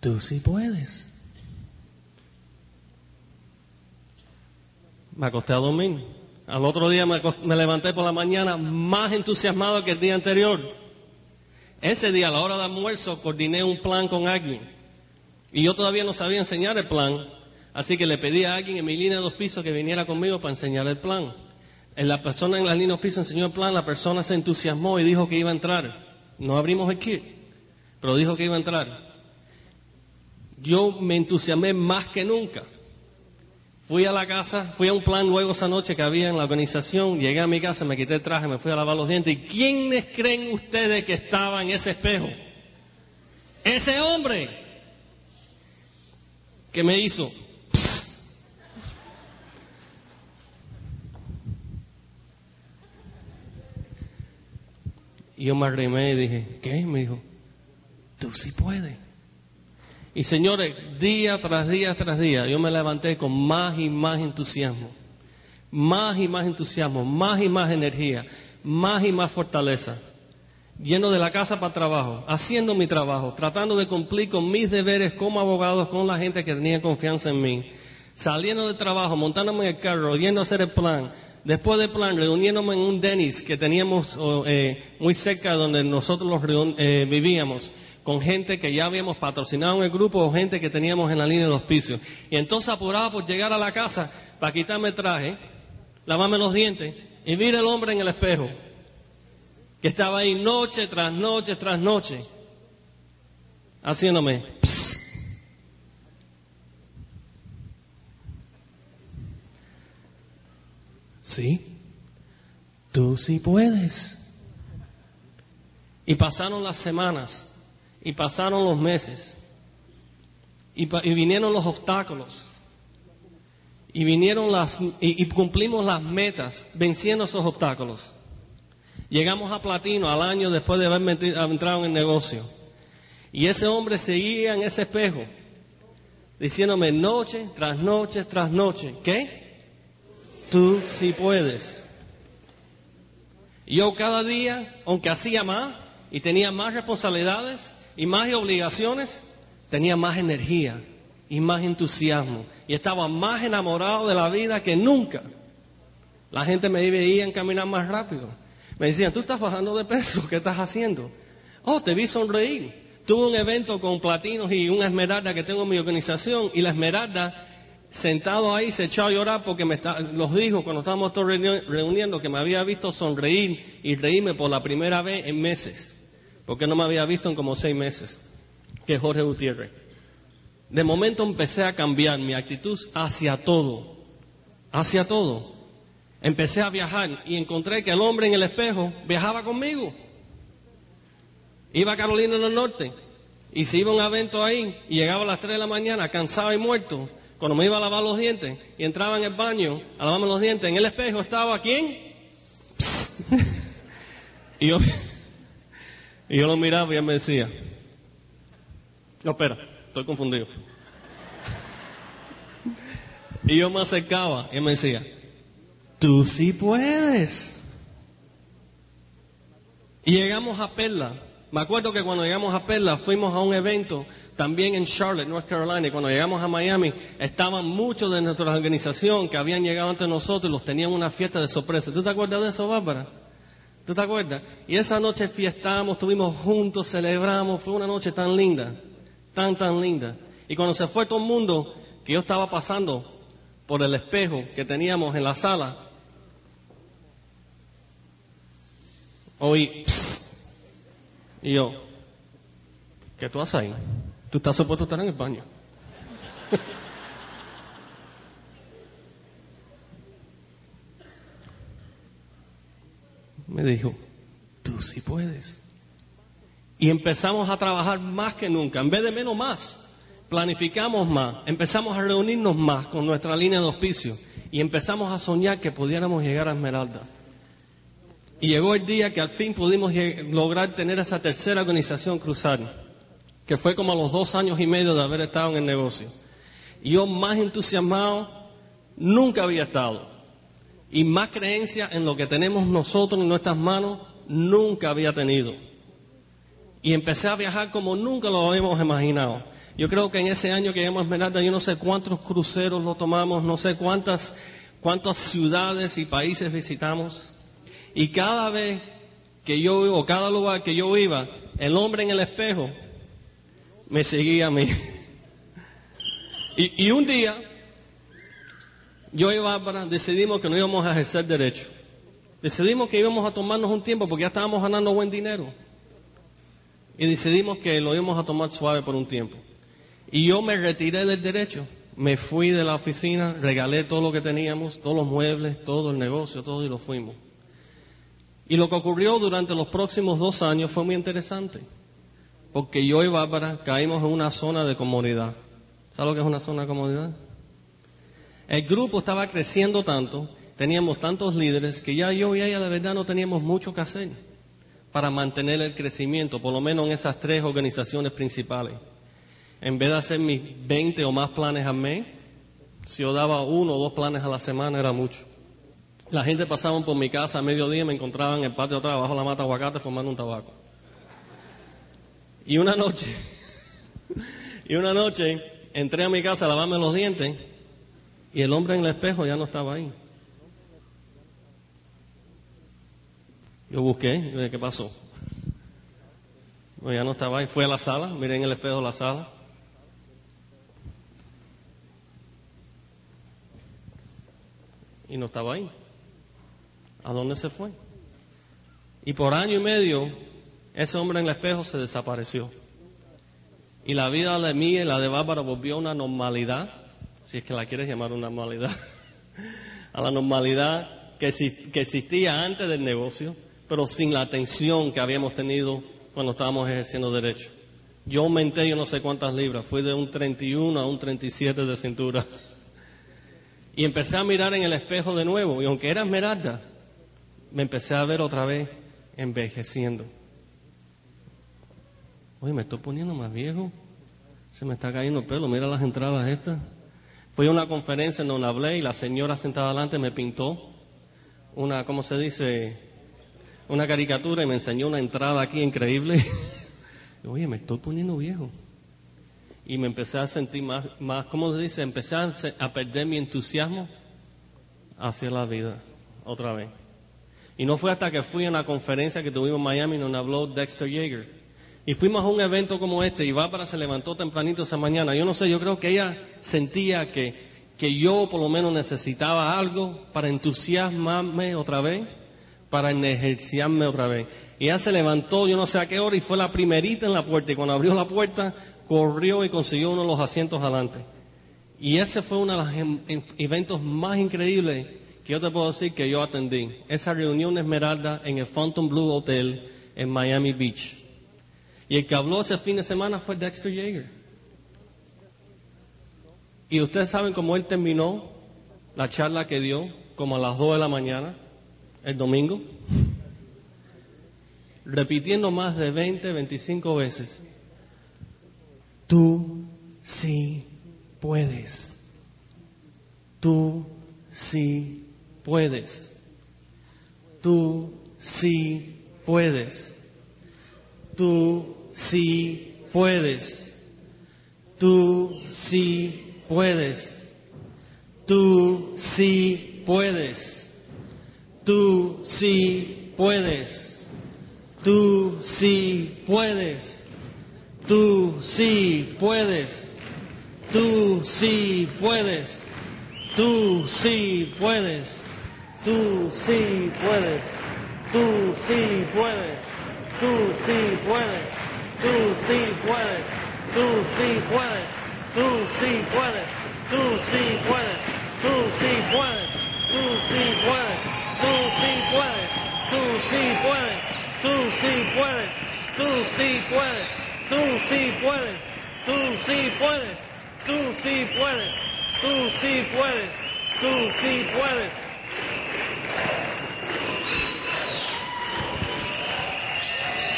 tú sí puedes. Me acosté a dormir. Al otro día me, levanté por la mañana más entusiasmado que el día anterior. Ese día, a la hora de almuerzo, coordiné un plan con alguien. Y yo todavía no sabía enseñar el plan. Así que le pedí a alguien en mi línea de dos pisos que viniera conmigo para enseñar el plan. La persona en la línea de dos pisos enseñó el plan, la persona se entusiasmó y dijo que iba a entrar. No abrimos el kit pero dijo que iba a entrar. Yo me entusiasmé más que nunca. Fui a la casa, fui a un plan luego esa noche que había en la organización, llegué a mi casa, me quité el traje, me fui a lavar los dientes. ¿Y quiénes creen ustedes que estaba en ese espejo? Ese hombre que me hizo. Y yo me arrimé y dije, ¿qué? Me dijo, tú sí puedes. Y señores, día tras día tras día, yo me levanté con más y más entusiasmo, más y más entusiasmo, más y más energía, más y más fortaleza, lleno de la casa para trabajo, haciendo mi trabajo, tratando de cumplir con mis deberes como abogado con la gente que tenía confianza en mí, saliendo de trabajo, montándome en el carro, yendo a hacer el plan, Después del plan, reuniéndome en un Denis que teníamos eh, muy cerca donde nosotros eh, vivíamos, con gente que ya habíamos patrocinado en el grupo o gente que teníamos en la línea de hospicio. Y entonces apuraba por llegar a la casa para quitarme el traje, lavarme los dientes y vi el hombre en el espejo, que estaba ahí noche tras noche tras noche, haciéndome. Sí, tú sí puedes. Y pasaron las semanas, y pasaron los meses, y, vinieron los obstáculos, y vinieron las, y, cumplimos las metas, venciendo esos obstáculos. Llegamos a platino al año después de haber entrado en el negocio. Y ese hombre seguía en ese espejo, diciéndome noche tras noche tras noche, ¿qué? Tú sí puedes. Yo cada día, aunque hacía más y tenía más responsabilidades y más obligaciones, tenía más energía y más entusiasmo y estaba más enamorado de la vida que nunca. La gente me veía caminar más rápido. Me decían, tú estás bajando de peso, ¿qué estás haciendo? Oh, te vi sonreír. Tuve un evento con platinos y una esmeralda que tengo en mi organización y la esmeralda sentado ahí se echó a llorar porque me está, los dijo cuando estábamos todos reuniendo que me había visto sonreír y reírme por la primera vez en meses, porque no me había visto en como seis meses, que Jorge Gutiérrez. De momento empecé a cambiar mi actitud hacia todo, hacia todo. Empecé a viajar y encontré que el hombre en el espejo viajaba conmigo. Iba a Carolina del Norte y se iba a un evento ahí y llegaba a las 3 de la mañana cansado y muerto cuando me iba a lavar los dientes y entraba en el baño a lavarme los dientes, en el espejo estaba quién? y yo, y yo lo miraba y él me decía, no, espera, estoy confundido. y yo me acercaba y él me decía, tú sí puedes. Y llegamos a Perla. Me acuerdo que cuando llegamos a Perla fuimos a un evento también en Charlotte, North Carolina, y cuando llegamos a Miami, estaban muchos de nuestra organización que habían llegado ante nosotros y los tenían una fiesta de sorpresa. ¿Tú te acuerdas de eso, Bárbara? ¿Tú te acuerdas? Y esa noche fiestamos, estuvimos juntos, celebramos, fue una noche tan linda, tan, tan linda. Y cuando se fue todo el mundo, que yo estaba pasando por el espejo que teníamos en la sala, oí, y yo, ¿qué tú haces ahí? Tú estás supuesto estar en el baño. Me dijo, tú sí puedes. Y empezamos a trabajar más que nunca, en vez de menos más. Planificamos más, empezamos a reunirnos más con nuestra línea de auspicio y empezamos a soñar que pudiéramos llegar a Esmeralda. Y llegó el día que al fin pudimos lograr tener esa tercera organización cruzar que fue como a los dos años y medio de haber estado en el negocio. Y yo más entusiasmado nunca había estado. Y más creencia en lo que tenemos nosotros en nuestras manos nunca había tenido. Y empecé a viajar como nunca lo habíamos imaginado. Yo creo que en ese año que llegamos a Esmeralda, yo no sé cuántos cruceros lo tomamos, no sé cuántas, cuántas ciudades y países visitamos. Y cada vez que yo, o cada lugar que yo iba, el hombre en el espejo me seguía a mí. Y, un día, yo y Bárbara decidimos que no íbamos a ejercer derecho. Decidimos que íbamos a tomarnos un tiempo porque ya estábamos ganando buen dinero. Y decidimos que lo íbamos a tomar suave por un tiempo. Y yo me retiré del derecho. me fui de la oficina, regalé todo lo que teníamos, todos los muebles, todo el negocio, todo y lo fuimos. Y lo que ocurrió durante los próximos dos años fue muy interesante, porque yo y Bárbara caímos en una zona de comodidad. ¿Sabes lo que es una zona de comodidad? El grupo estaba creciendo tanto, teníamos tantos líderes, que ya yo y ella de verdad no teníamos mucho que hacer para mantener el crecimiento, por lo menos en esas tres organizaciones principales. En vez de hacer mis 20 o más planes al mes, si yo daba uno o dos planes a la semana era mucho. La gente pasaba por mi casa a mediodía y me encontraban en el patio atrás, bajo la mata aguacate, fumando un tabaco. Y una noche, y una noche entré a mi casa a lavarme los dientes y el hombre en el espejo ya no estaba ahí. Yo busqué, ¿qué pasó? Pues ya no estaba ahí. Fui a la sala, miré en el espejo la sala. Y no estaba ahí. ¿A dónde se fue? Y por año y medio, ese hombre en el espejo se desapareció. Y la vida de mí y la de Bárbara volvió a una normalidad, si es que la quieres llamar una normalidad, a la normalidad que, que existía antes del negocio, pero sin la atención que habíamos tenido cuando estábamos ejerciendo derecho. Yo aumenté yo no sé cuántas libras, fui de un 31 a un 37 de cintura. Y empecé a mirar en el espejo de nuevo, y aunque era esmeralda, me empecé a ver otra vez envejeciendo. Oye, me estoy poniendo más viejo, se me está cayendo el pelo, mira las entradas estas. Fui a una conferencia en donde hablé y la señora sentada adelante me pintó una, ¿cómo se dice? una caricatura y me enseñó una entrada aquí increíble. Oye, me estoy poniendo viejo. Y me empecé a sentir más, más ¿cómo se dice? Empecé a, perder mi entusiasmo hacia la vida otra vez. Y no fue hasta que fui a una conferencia que tuvimos en Miami donde habló Dexter Yeager. Y fuimos a un evento como este y Bárbara se levantó tempranito esa mañana. Yo no sé, yo creo que ella sentía que, que yo por lo menos necesitaba algo para entusiasmarme otra vez para ejerciarme otra vez. Y ella se levantó, yo no sé a qué hora, y fue la primerita en la puerta. Y cuando abrió la puerta, corrió y consiguió uno de los asientos adelante. Y ese fue uno de los em, em, eventos más increíbles que yo te puedo decir que yo atendí. Esa reunión Esmeralda en el Fountain Blue Hotel en Miami Beach. Y el que habló ese fin de semana fue Dexter Yeager. Y ustedes saben cómo él terminó la charla que dio, como a las 2 de la mañana el domingo, repitiendo más de 20, 25 veces, tú sí puedes, tú sí puedes, tú sí puedes, tú sí puedes, tú sí puedes, tú sí puedes. Tú sí puedes. Tú sí puedes. Tú sí puedes. Tú sí puedes. Tú sí puedes. Tú sí puedes. Tú sí puedes. Tú sí puedes. Tú sí puedes. Tú sí puedes. Tú sí puedes. Tú sí puedes. Tú sí puedes. Tú sí puedes. Tú sí puedes, tú sí puedes, tú sí puedes, tú sí puedes, tú sí puedes, tú sí puedes, tú sí puedes, tú sí puedes, tú sí puedes.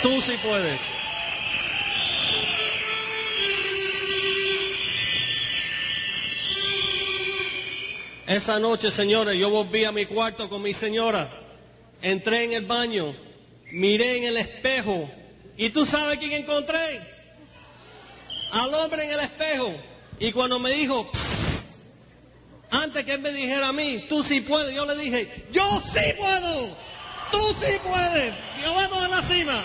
Tú sí puedes. Esa noche, señores, yo volví a mi cuarto con mi señora. Entré en el baño, miré en el espejo. ¿Y tú sabes quién encontré? Al hombre en el espejo. Y cuando me dijo, antes que él me dijera a mí, tú sí puedes, yo le dije, yo sí puedo. Tú sí puedes. Nos vemos en la cima.